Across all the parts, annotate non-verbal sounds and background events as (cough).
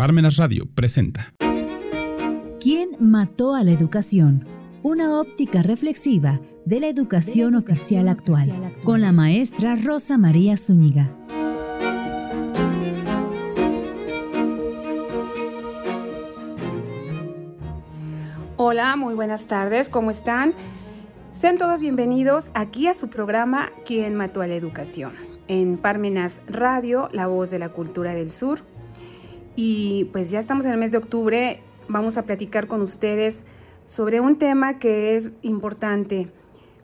Parmenas Radio presenta. ¿Quién mató a la educación? Una óptica reflexiva de la educación oficial actual, con la maestra Rosa María Zúñiga. Hola, muy buenas tardes, ¿cómo están? Sean todos bienvenidos aquí a su programa ¿Quién mató a la educación? En Parmenas Radio, la voz de la cultura del sur. Y pues ya estamos en el mes de octubre, vamos a platicar con ustedes sobre un tema que es importante.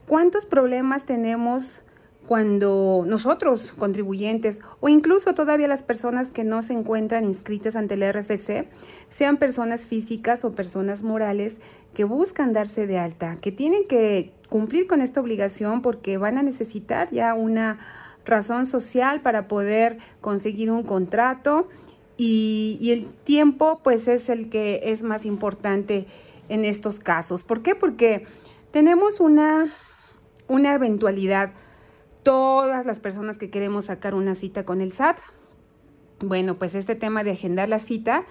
¿Cuántos problemas tenemos cuando nosotros, contribuyentes, o incluso todavía las personas que no se encuentran inscritas ante el RFC, sean personas físicas o personas morales que buscan darse de alta, que tienen que cumplir con esta obligación porque van a necesitar ya una razón social para poder conseguir un contrato y, el tiempo pues es el que es más importante en estos casos. ¿Por qué? Porque tenemos una, una eventualidad todas las personas que queremos sacar una cita con el SAT. Bueno, pues este tema de agendar la cita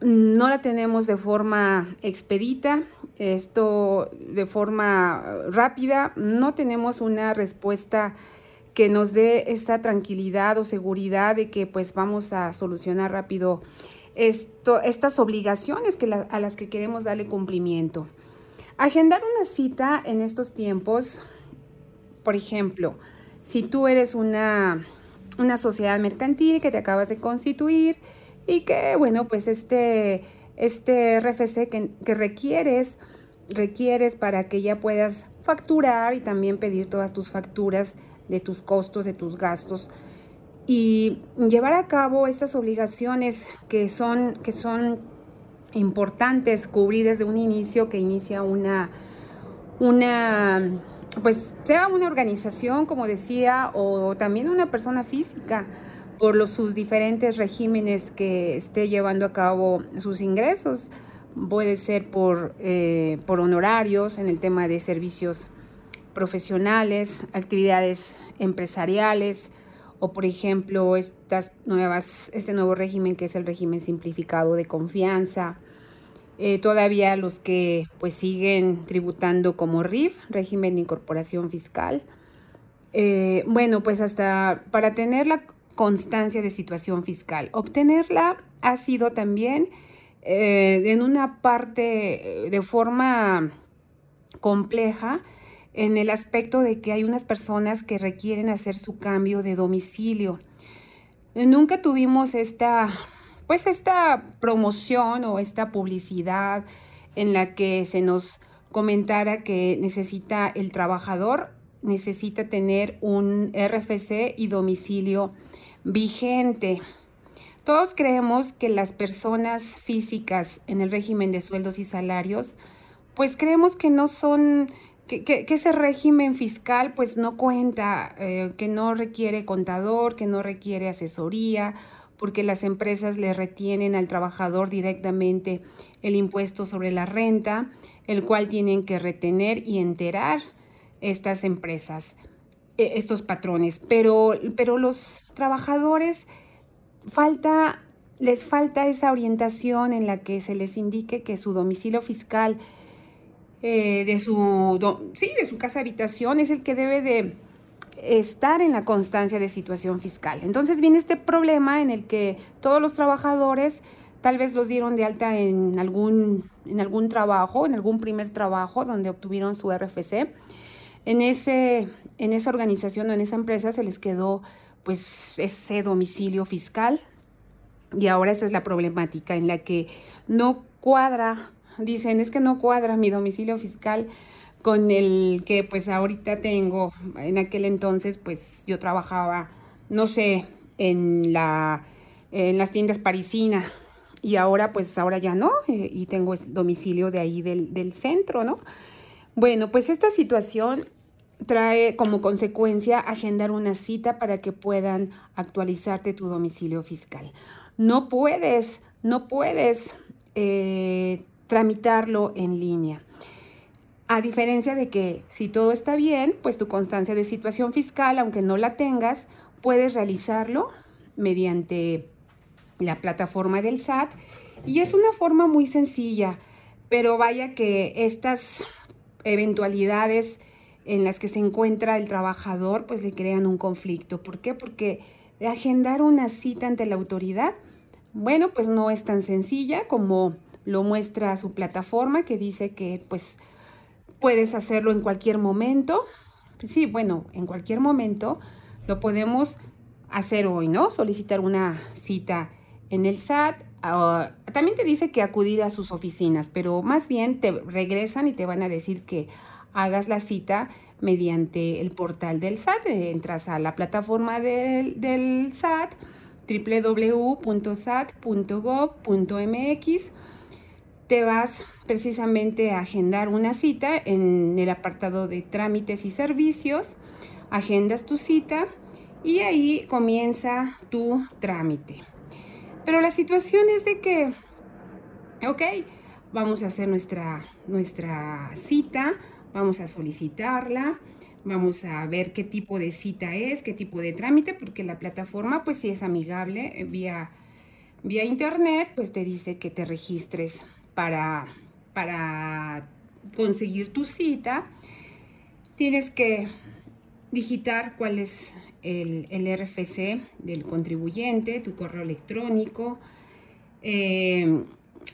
no la tenemos de forma expedita, esto de forma rápida, no tenemos una respuesta que nos dé esta tranquilidad o seguridad de que pues vamos a solucionar rápido esto, estas obligaciones que a las que queremos darle cumplimiento. Agendar una cita en estos tiempos por ejemplo, si tú eres una, una sociedad mercantil que te acabas de constituir y que, bueno, pues este, este RFC que, que requieres, requieres para que ya puedas facturar y también pedir todas tus facturas de tus costos, de tus gastos y llevar a cabo estas obligaciones que son, que son importantes cubrir desde un inicio que inicia una, una pues sea una organización, como decía, o también una persona física por los, sus diferentes regímenes que esté llevando a cabo sus ingresos. Puede ser por, eh, por honorarios en el tema de servicios profesionales, actividades empresariales, o por ejemplo estas nuevas, este nuevo régimen que es el régimen simplificado de confianza, eh, todavía los que pues siguen tributando como RIF, régimen de incorporación fiscal. Eh, bueno, pues hasta para tener la constancia de situación fiscal. Obtenerla ha sido también eh, en una parte de forma compleja en el aspecto de que hay unas personas que requieren hacer su cambio de domicilio. Nunca tuvimos esta pues esta promoción o esta publicidad en la que se nos comentara que necesita el trabajador, necesita tener un RFC y domicilio vigente. Todos creemos que las personas físicas en el régimen de sueldos y salarios, pues creemos que no son, que, ese régimen fiscal pues no cuenta, eh, que no requiere contador, que no requiere asesoría porque las empresas le retienen al trabajador directamente el impuesto sobre la renta, el cual tienen que retener y enterar estas empresas, e, estos patrones. Pero, pero los trabajadores falta, les falta esa orientación en la que se les indique que su domicilio fiscal eh, de su sí, de su casa habitación es el que debe de estar en la constancia de situación fiscal. Entonces viene este problema en el que todos los trabajadores tal vez los dieron de alta en algún, en algún trabajo, en algún primer trabajo donde obtuvieron su RFC. En, ese, en esa organización o en esa empresa se les quedó pues ese domicilio fiscal y ahora esa es la problemática en la que no cuadra, dicen es que no cuadra mi domicilio fiscal con el que pues ahorita tengo. En aquel entonces pues yo trabajaba, no sé, en, la, en las tiendas parisina y ahora pues ahora ya no eh, y tengo domicilio de ahí del, del centro, ¿no? Bueno, pues esta situación trae como consecuencia agendar una cita para que puedan actualizarte tu domicilio fiscal. No puedes, no puedes eh, tramitarlo en línea. A diferencia de que si todo está bien, pues tu constancia de situación fiscal, aunque no la tengas, puedes realizarlo mediante la plataforma del SAT y es una forma muy sencilla, pero vaya que estas eventualidades en las que se encuentra el trabajador pues le crean un conflicto. ¿Por qué? Porque agendar una cita ante la autoridad, bueno, pues no es tan sencilla como lo muestra su plataforma que dice que pues puedes hacerlo en cualquier momento. Sí, bueno, en cualquier momento lo podemos hacer hoy, ¿no? Solicitar una cita en el SAT. Ah, también te dice que acudir a sus oficinas, pero más bien te regresan y te van a decir que hagas la cita mediante el portal del SAT. Entras a la plataforma del, del SAT, www.sat.gov.mx te vas precisamente a agendar una cita en el apartado de trámites y servicios, agendas tu cita y ahí comienza tu trámite. Pero la situación es de que, ok, vamos a hacer nuestra, nuestra cita, vamos a solicitarla, vamos a ver qué tipo de cita es, qué tipo de trámite, porque la plataforma pues si es amigable eh, vía, vía internet, pues te dice que te registres para, para conseguir tu cita, tienes que digitar cuál es el, RFC del contribuyente, tu correo electrónico. Eh,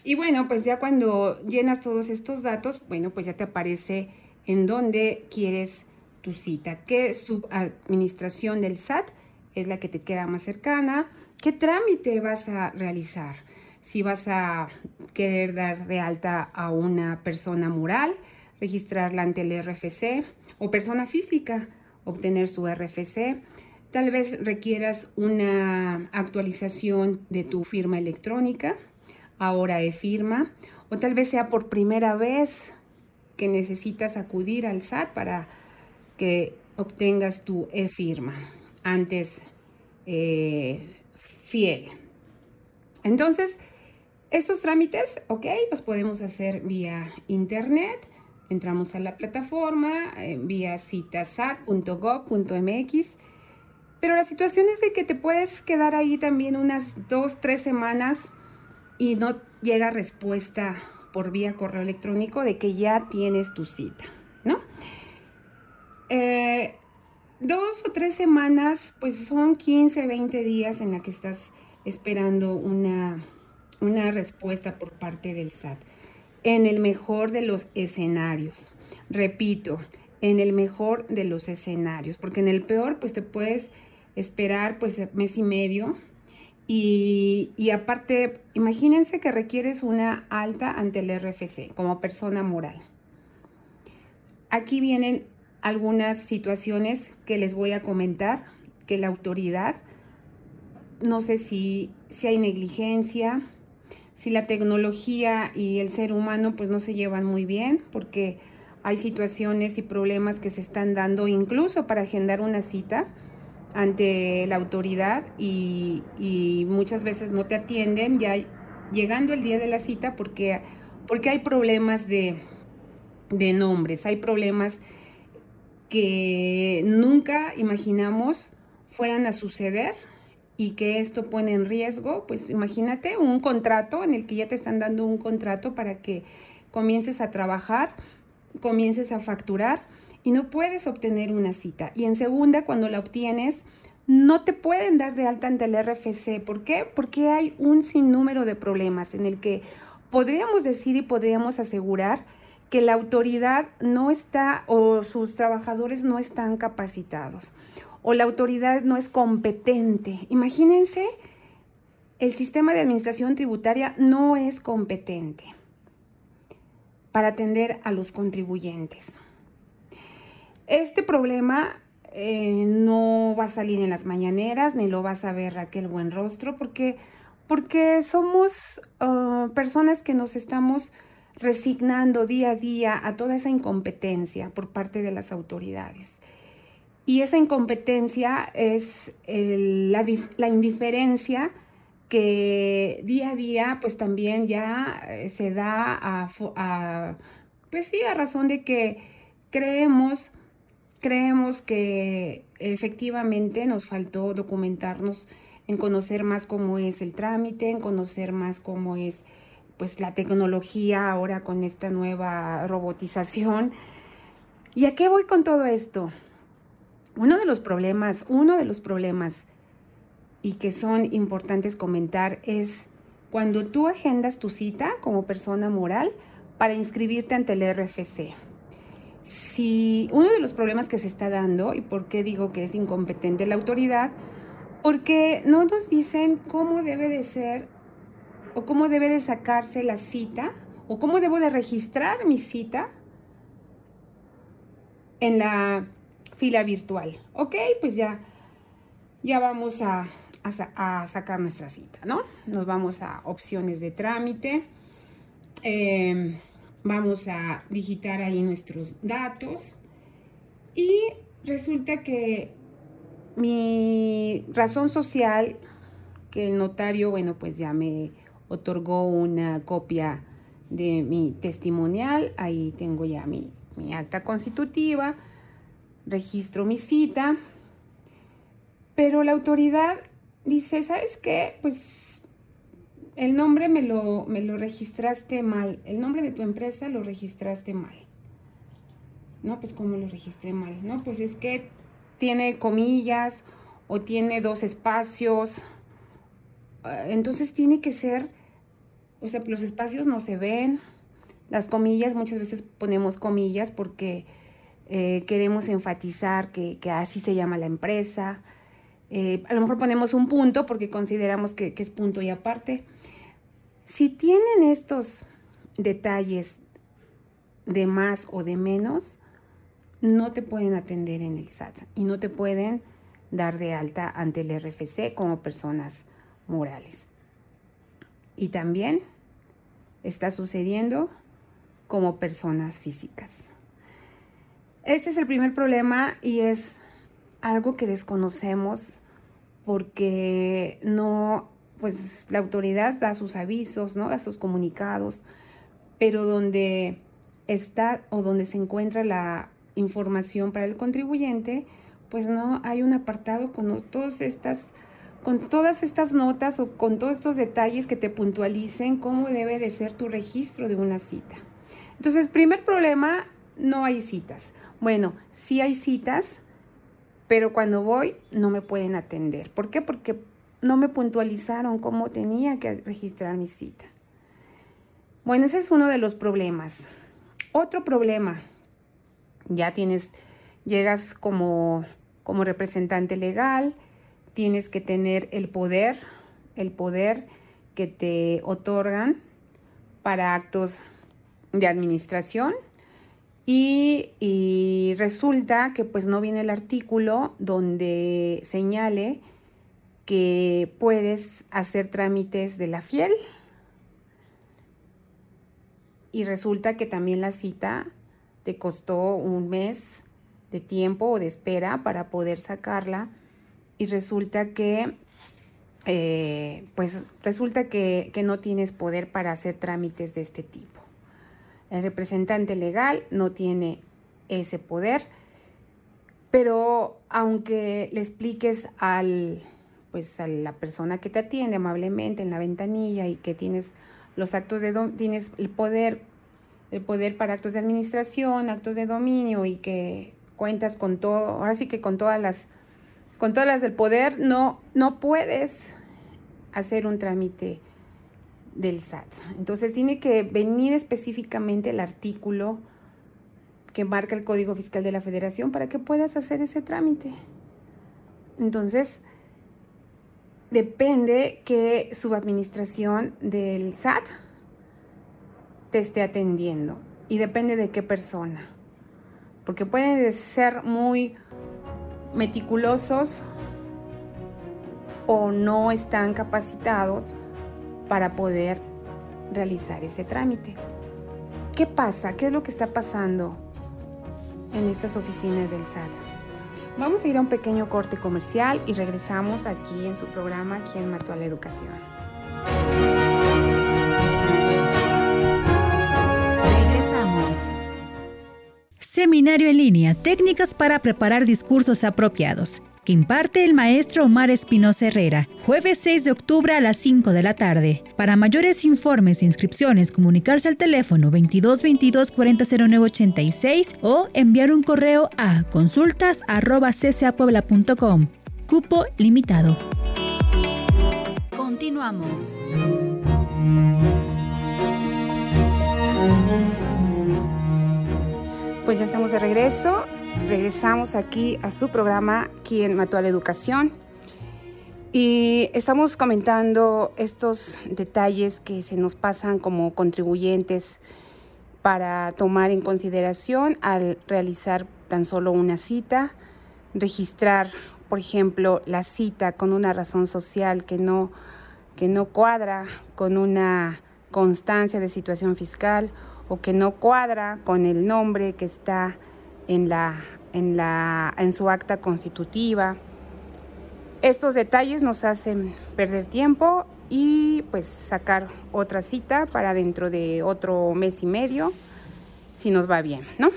y bueno, pues ya cuando llenas todos estos datos, bueno, pues ya te aparece en dónde quieres tu cita, qué subadministración del SAT es la que te queda más cercana, qué trámite vas a realizar si vas a querer dar de alta a una persona moral, registrarla ante el RFC o persona física, obtener su RFC. Tal vez requieras una actualización de tu firma electrónica, ahora e-firma, o tal vez sea por primera vez que necesitas acudir al SAT para que obtengas tu e-firma. Antes, eh, fiel. Entonces, estos trámites, ok, los podemos hacer vía internet. Entramos a la plataforma eh, vía citasat.gov.mx. Pero la situación es de que te puedes quedar ahí también unas dos, tres semanas y no llega respuesta por vía correo electrónico de que ya tienes tu cita, ¿no? Eh, dos o tres semanas, pues son 15, 20 días en la que estás esperando una una respuesta por parte del SAT. En el mejor de los escenarios. Repito, en el mejor de los escenarios, porque en el peor pues te puedes esperar pues mes y medio y, aparte, imagínense que requieres una alta ante el RFC como persona moral. Aquí vienen algunas situaciones que les voy a comentar, que la autoridad, no sé si, si hay negligencia, si la tecnología y el ser humano pues no se llevan muy bien, porque hay situaciones y problemas que se están dando incluso para agendar una cita ante la autoridad y, muchas veces no te atienden ya llegando el día de la cita porque, porque hay problemas de, de nombres, hay problemas que nunca imaginamos fueran a suceder y que esto pone en riesgo, pues imagínate un contrato en el que ya te están dando un contrato para que comiences a trabajar, comiences a facturar y no puedes obtener una cita. Y en segunda, cuando la obtienes, no te pueden dar de alta ante el RFC. ¿Por qué? Porque hay un sinnúmero de problemas en el que podríamos decir y podríamos asegurar que la autoridad no está o sus trabajadores no están capacitados o la autoridad no es competente. Imagínense, el sistema de administración tributaria no es competente para atender a los contribuyentes. Este problema eh, no va a salir en las mañaneras, ni lo vas a ver Raquel Buenrostro, porque, porque somos uh, personas que nos estamos resignando día a día a toda esa incompetencia por parte de las autoridades. Y esa incompetencia es la, indiferencia que día a día pues también ya eh, se da a, pues sí, a razón de que creemos, creemos que efectivamente nos faltó documentarnos en conocer más cómo es el trámite, en conocer más cómo es pues la tecnología ahora con esta nueva robotización. ¿Y a qué voy con todo esto? Uno de los problemas, uno de los problemas y que son importantes comentar es cuando tú agendas tu cita como persona moral para inscribirte ante el RFC. Si uno de los problemas que se está dando, y por qué digo que es incompetente la autoridad, porque no nos dicen cómo debe de ser o cómo debe de sacarse la cita o cómo debo de registrar mi cita en la fila virtual. Ok, pues ya, ya vamos a, a, sacar nuestra cita, ¿no? Nos vamos a opciones de trámite. Em, vamos a digitar ahí nuestros datos y resulta que mi razón social, que el notario, bueno, pues ya me otorgó una copia de mi testimonial, ahí tengo ya mi, mi acta constitutiva, registro mi cita, pero la autoridad dice, ¿sabes qué? Pues el nombre me lo, me lo registraste mal, el nombre de tu empresa lo registraste mal. No, pues ¿cómo lo registré mal? No, pues es que tiene comillas o tiene dos espacios. Ah, entonces tiene que ser, o sea, los espacios no se ven. Las comillas, muchas veces ponemos comillas porque eh, queremos enfatizar que, así se llama la empresa. Eh, a lo mejor ponemos un punto porque consideramos que, que es punto y aparte. Si tienen estos detalles de más o de menos, no te pueden atender en el SAT y no te pueden dar de alta ante el RFC como personas morales. Y también está sucediendo como personas físicas. Este es el primer problema y es algo que desconocemos porque no, pues la autoridad da sus avisos, ¿no? Da sus comunicados, pero donde está o donde se encuentra la información para el contribuyente, pues no hay un apartado con todas estas con todas estas notas o con todos estos detalles que te puntualicen cómo debe de ser tu registro de una cita. Entonces, primer problema, no hay citas. Bueno, sí hay citas, pero cuando voy no me pueden atender. ¿Por qué? Porque no me puntualizaron cómo tenía que registrar mi cita. Bueno, ese es uno de los problemas. Otro problema ya tienes, llegas como, como representante legal, tienes que tener el poder, el poder que te otorgan para actos de administración y, resulta que pues no viene el artículo donde señale que puedes hacer trámites de la fiel y resulta que también la cita te costó un mes de tiempo o de espera para poder sacarla y resulta que eh, pues resulta que, que no tienes poder para hacer trámites de este tipo. El representante legal no tiene ese poder, pero aunque le expliques al pues a la persona que te atiende amablemente en la ventanilla y que tienes los actos de tienes el poder el poder para actos de administración, actos de dominio y que cuentas con todo, ahora sí que con todas las, con todas las del poder, no, no puedes hacer un trámite del SAT. Entonces tiene que venir específicamente el artículo que marca el Código Fiscal de la Federación para que puedas hacer ese trámite. Entonces, depende que su administración del SAT te esté atendiendo y depende de qué persona. Porque pueden ser muy meticulosos o no están capacitados para poder realizar ese trámite. ¿Qué pasa? ¿Qué es lo que está pasando en estas oficinas del SAT? Vamos a ir a un pequeño corte comercial y regresamos aquí en su programa ¿Quién mató a la educación? seminario en línea, técnicas para preparar discursos apropiados, que imparte el maestro Omar Espinosa Herrera, jueves 6 de octubre a las 5 de la tarde. Para mayores informes e inscripciones, comunicarse al teléfono 22 22 40 o enviar un correo a consultas Cupo limitado. Continuamos. Pues ya estamos de regreso. Regresamos aquí a su programa Quien mató a la educación. Y estamos comentando estos detalles que se nos pasan como contribuyentes para tomar en consideración al realizar tan solo una cita, registrar, por ejemplo, la cita con una razón social que no, que no cuadra con una constancia de situación fiscal o que no cuadra con el nombre que está en, la, en, la, en su acta constitutiva. Estos detalles nos hacen perder tiempo y pues sacar otra cita para dentro de otro mes y medio, si nos va bien, ¿no?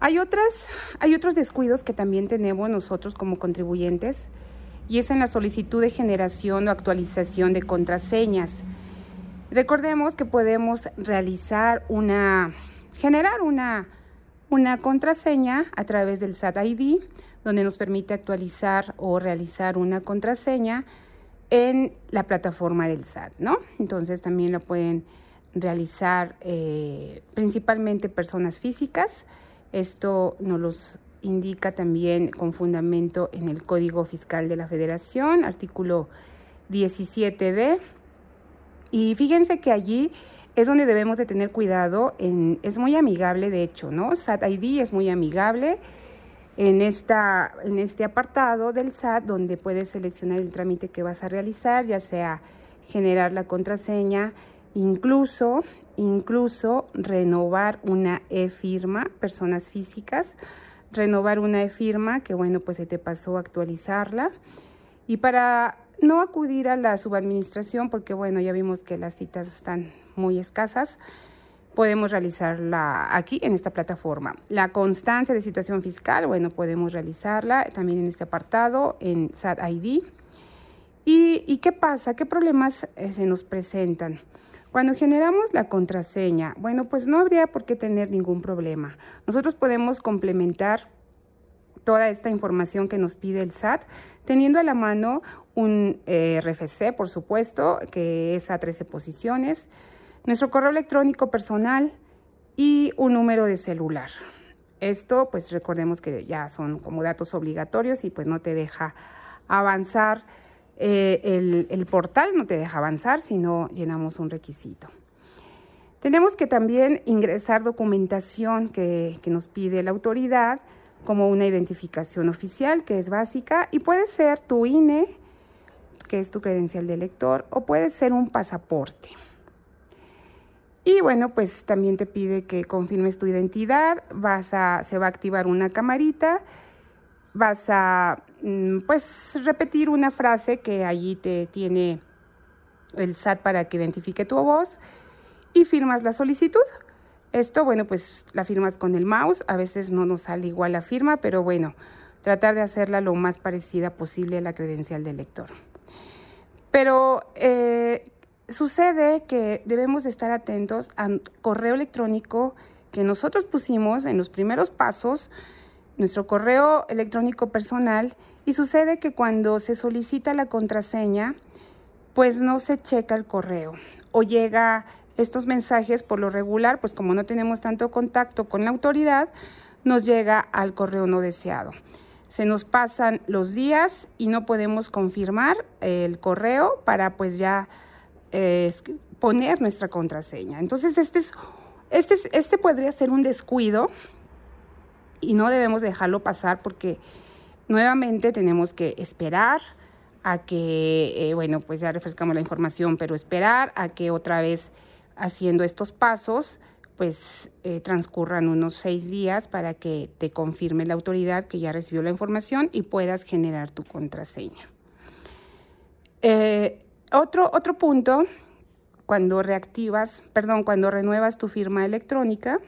Hay, otras, hay otros descuidos que también tenemos nosotros como contribuyentes y es en la solicitud de generación o actualización de contraseñas. Recordemos que podemos realizar una, generar una, una contraseña a través del SAT ID, donde nos permite actualizar o realizar una contraseña en la plataforma del SAT, ¿no? Entonces también lo pueden realizar eh, principalmente personas físicas. Esto nos los indica también con fundamento en el Código Fiscal de la Federación, artículo 17D y fíjense que allí es donde debemos de tener cuidado, es muy amigable de hecho, ¿no? SAT ID es muy amigable en, esta, en este apartado del SAT donde puedes seleccionar el trámite que vas a realizar, ya sea generar la contraseña, incluso, incluso renovar una e-firma, personas físicas, renovar una e-firma que bueno, pues se te pasó actualizarla. Y para no acudir a la subadministración porque, bueno, ya vimos que las citas están muy escasas. Podemos realizarla aquí en esta plataforma. La constancia de situación fiscal, bueno, podemos realizarla también en este apartado, en SAT ID. ¿Y, qué pasa? ¿Qué problemas eh, se nos presentan? Cuando generamos la contraseña, bueno, pues no habría por qué tener ningún problema. Nosotros podemos complementar toda esta información que nos pide el SAT, teniendo a la mano un eh, RFC, por supuesto, que es a 13 posiciones, nuestro correo electrónico personal y un número de celular. Esto, pues recordemos que ya son como datos obligatorios y pues no te deja avanzar eh, el, portal, no te deja avanzar si no llenamos un requisito. Tenemos que también ingresar documentación que, que nos pide la autoridad, como una identificación oficial que es básica y puede ser tu INE, que es tu credencial de elector, o puede ser un pasaporte. Y bueno, pues también te pide que confirmes tu identidad, vas a, se va a activar una camarita, vas a mm, pues repetir una frase que allí te tiene el SAT para que identifique tu voz y firmas la solicitud. Esto, bueno, pues la firmas con el mouse, a veces no nos sale igual la firma, pero bueno, tratar de hacerla lo más parecida posible a la credencial del lector. Pero eh, sucede que debemos estar atentos al correo electrónico que nosotros pusimos en los primeros pasos, nuestro correo electrónico personal, y sucede que cuando se solicita la contraseña, pues no se checa el correo o llega estos mensajes por lo regular, pues como no tenemos tanto contacto con la autoridad, nos llega al correo no deseado. Se nos pasan los días y no podemos confirmar el correo para pues ya eh, poner nuestra contraseña. Entonces este, es, este, este podría ser un descuido y no debemos dejarlo pasar porque nuevamente tenemos que esperar a que, eh, bueno, pues ya refrescamos la información, pero esperar a que otra vez haciendo estos pasos, pues eh, transcurran unos seis días para que te confirme la autoridad que ya recibió la información y puedas generar tu contraseña. Eh, otro, otro punto, cuando reactivas, perdón, cuando renuevas tu firma electrónica,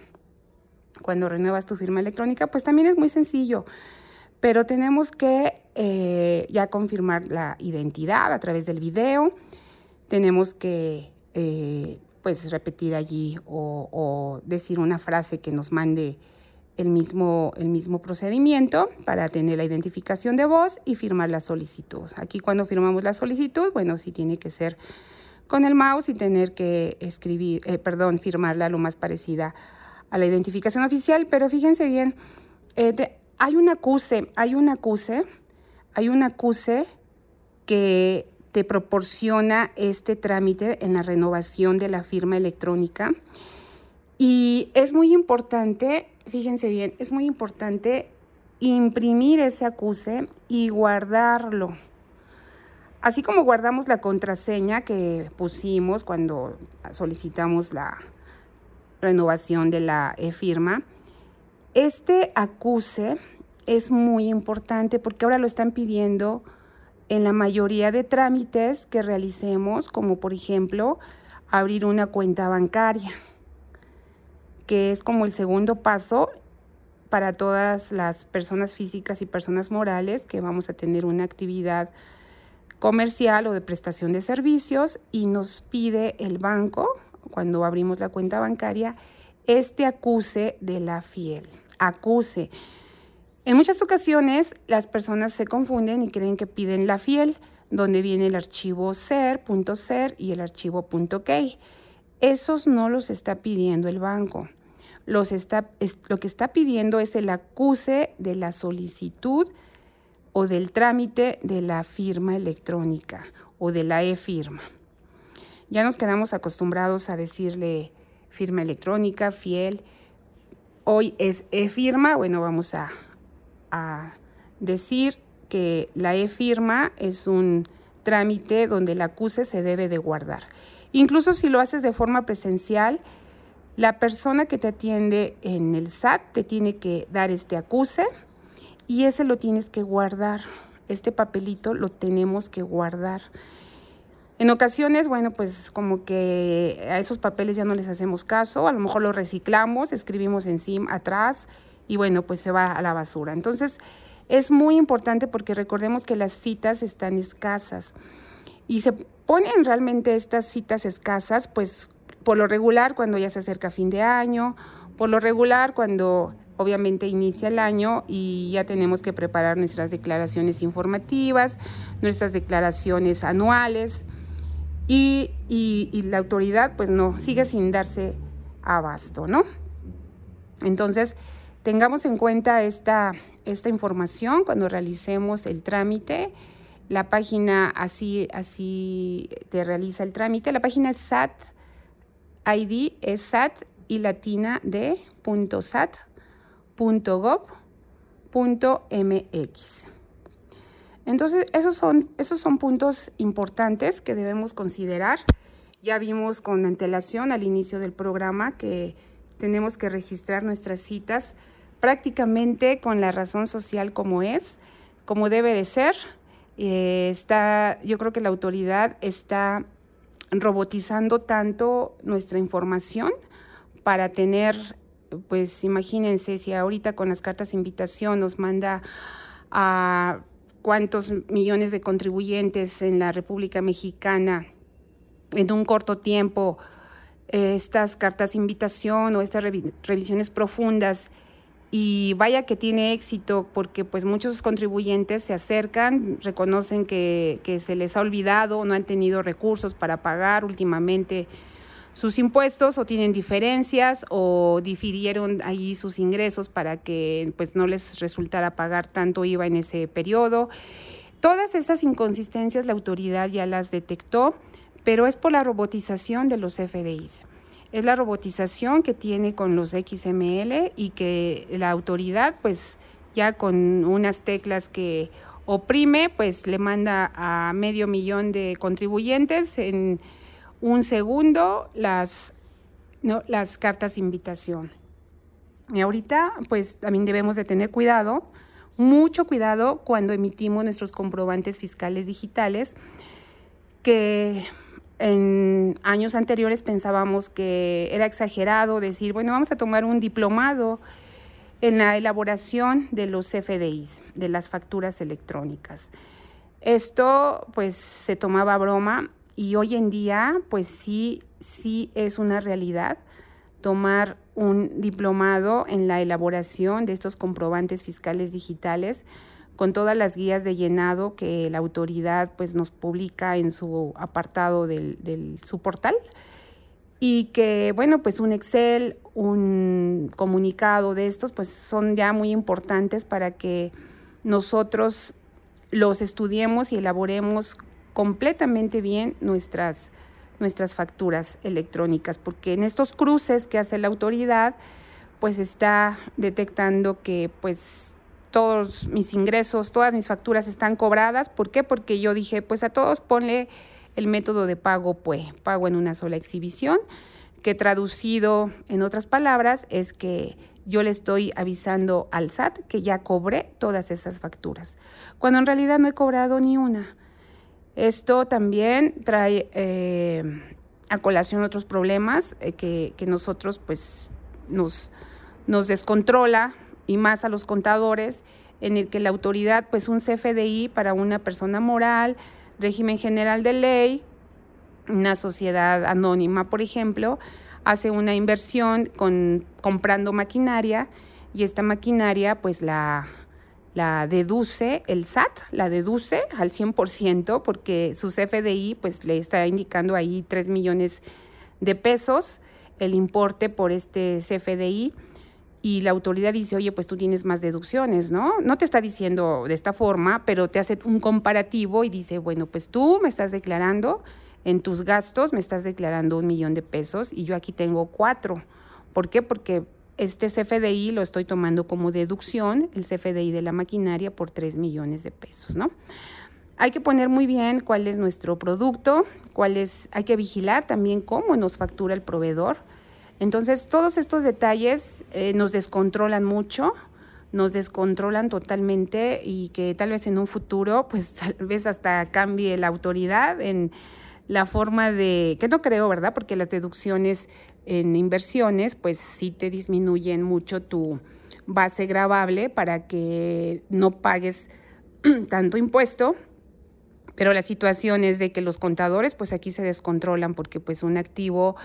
cuando renuevas tu firma electrónica, pues también es muy sencillo, pero tenemos que eh, ya confirmar la identidad a través del video, tenemos que eh, pues repetir allí o, decir una frase que nos mande el mismo, el mismo procedimiento para tener la identificación de voz y firmar la solicitud. Aquí cuando firmamos la solicitud, bueno, sí tiene que ser con el mouse y tener que escribir, eh, perdón, firmarla lo más parecida a la identificación oficial, pero fíjense bien, eh, hay un acuse, hay un acuse, hay un acuse que te proporciona este trámite en la renovación de la firma electrónica. Y es muy importante, fíjense bien, es muy importante imprimir ese acuse y guardarlo. Así como guardamos la contraseña que pusimos cuando solicitamos la renovación de la e-firma, este acuse es muy importante porque ahora lo están pidiendo en la mayoría de trámites que realicemos, como por ejemplo abrir una cuenta bancaria, que es como el segundo paso para todas las personas físicas y personas morales que vamos a tener una actividad comercial o de prestación de servicios y nos pide el banco, cuando abrimos la cuenta bancaria, este acuse de la fiel. Acuse. En muchas ocasiones las personas se confunden y creen que piden la fiel, donde viene el archivo ser.ser y el archivo .key. Esos no los está pidiendo el banco. Lo que está pidiendo es el acuse de la solicitud o del trámite de la firma electrónica o de la e-firma. Ya nos quedamos acostumbrados a decirle firma electrónica, fiel. Hoy es e-firma, bueno, vamos a a decir que la e-firma es un trámite donde el acuse se debe de guardar. Incluso si lo haces de forma presencial, la persona que te atiende en el SAT te tiene que dar este acuse y ese lo tienes que guardar. Este papelito lo tenemos que guardar. En ocasiones, bueno, pues como que a esos papeles ya no les hacemos caso, a lo mejor los reciclamos, escribimos encima, atrás, y bueno, pues se va a la basura. Entonces, es muy importante porque recordemos que las citas están escasas y se ponen realmente estas citas escasas, pues por lo regular cuando ya se acerca fin de año, por lo regular cuando obviamente inicia el año y ya tenemos que preparar nuestras declaraciones informativas, nuestras declaraciones anuales y, y la autoridad pues no, sigue sin darse abasto, ¿no? Entonces, Tengamos en cuenta esta, esta información cuando realicemos el trámite. La página así, así te realiza el trámite. La página es SAT ID es SAT y latina de punto SAT mx. Entonces, esos son, esos son puntos importantes que debemos considerar. Ya vimos con antelación al inicio del programa que tenemos que registrar nuestras citas prácticamente con la razón social como es, como debe de ser. Eh, está, yo creo que la autoridad está robotizando tanto nuestra información para tener, pues imagínense, si ahorita con las cartas de invitación nos manda a cuántos millones de contribuyentes en la República Mexicana en un corto tiempo eh, estas cartas de invitación o estas revisiones profundas y vaya que tiene éxito porque pues muchos contribuyentes se acercan, reconocen que, se les ha olvidado, no han tenido recursos para pagar últimamente sus impuestos o tienen diferencias o difirieron ahí sus ingresos para que pues no les resultara pagar tanto IVA en ese periodo. Todas estas inconsistencias la autoridad ya las detectó, pero es por la robotización de los FDIs es la robotización que tiene con los XML y que la autoridad pues ya con unas teclas que oprime pues le manda a medio millón de contribuyentes en un segundo las, las cartas de invitación. Y ahorita pues también debemos de tener cuidado, mucho cuidado cuando emitimos nuestros comprobantes fiscales digitales que en años anteriores pensábamos que era exagerado decir, bueno, vamos a tomar un diplomado en la elaboración de los FDIs, de las facturas electrónicas. Esto pues se tomaba broma y hoy en día pues sí, sí es una realidad tomar un diplomado en la elaboración de estos comprobantes fiscales digitales con todas las guías de llenado que la autoridad pues nos publica en su apartado del, su portal. Y que bueno pues un Excel, un comunicado de estos pues son ya muy importantes para que nosotros los estudiemos y elaboremos completamente bien nuestras nuestras facturas electrónicas, porque en estos cruces que hace la autoridad, pues está detectando que pues todos mis ingresos, todas mis facturas están cobradas. ¿Por qué? Porque yo dije, pues a todos ponle el método de pago PUE, pago en una sola exhibición, que traducido en otras palabras es que yo le estoy avisando al SAT que ya cobré todas esas facturas, cuando en realidad no he cobrado ni una. Esto también trae eh, a colación otros problemas eh, que, nosotros pues nos, nos descontrola y más a los contadores en el que la autoridad pues un CFDI para una persona moral, régimen general de ley, una sociedad anónima, por ejemplo, hace una inversión con, comprando maquinaria y esta maquinaria pues la, la deduce el SAT, la deduce al 100% porque su CFDI pues le está indicando ahí 3 millones de pesos el importe por este CFDI y la autoridad dice, oye, pues tú tienes más deducciones, ¿no? No te está diciendo de esta forma, pero te hace un comparativo y dice, bueno, pues tú me estás declarando en tus gastos, me estás declarando un millón de pesos y yo aquí tengo cuatro. ¿Por qué? Porque este CFDI lo estoy tomando como deducción, el CFDI de la maquinaria por 3 millones de pesos, ¿no? Hay que poner muy bien cuál es nuestro producto, cuál es, hay que vigilar también cómo nos factura el proveedor. Entonces, todos estos detalles eh, nos descontrolan mucho, nos descontrolan totalmente y que tal vez en un futuro, pues (laughs) tal vez hasta cambie la autoridad en la forma de, que no creo, ¿verdad? Porque las deducciones en inversiones, pues sí te disminuyen mucho tu base gravable para que no pagues (clears throat) tanto impuesto. Pero la situación es de que los contadores, pues aquí se descontrolan porque pues un activo,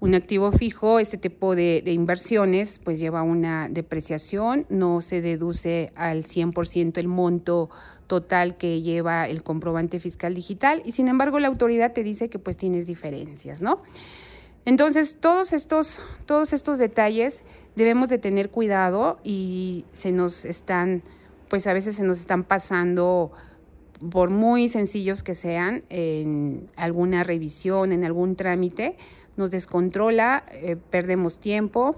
un activo fijo, este tipo de, inversiones, pues lleva una depreciación, no se deduce al 100% el monto total que lleva el comprobante fiscal digital y sin embargo la autoridad te dice que pues tienes diferencias, ¿no? Entonces, todos estos, todos estos detalles debemos de tener cuidado y se nos están, pues a veces se nos están pasando por muy sencillos que sean, en alguna revisión, en algún trámite, nos descontrola, eh, perdemos tiempo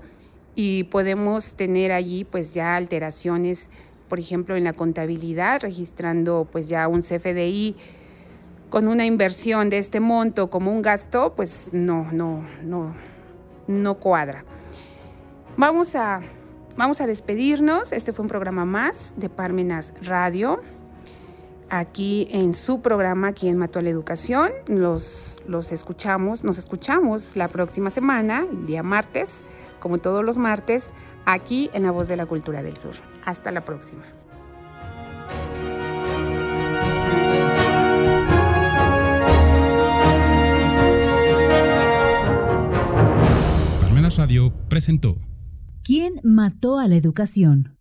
y podemos tener allí pues ya alteraciones por ejemplo, en la contabilidad, registrando pues ya un CFDI con una inversión de este monto como un gasto, pues no, no, no, no cuadra. Vamos a, vamos a despedirnos. Este fue un programa más de Parmenas Radio. Aquí en su programa, aquí en Mató la Educación, los, los escuchamos, nos escuchamos la próxima semana, día martes, como todos los martes, aquí en La Voz de la Cultura del Sur. Hasta la próxima. Palmenas Radio presentó ¿Quién mató a la educación?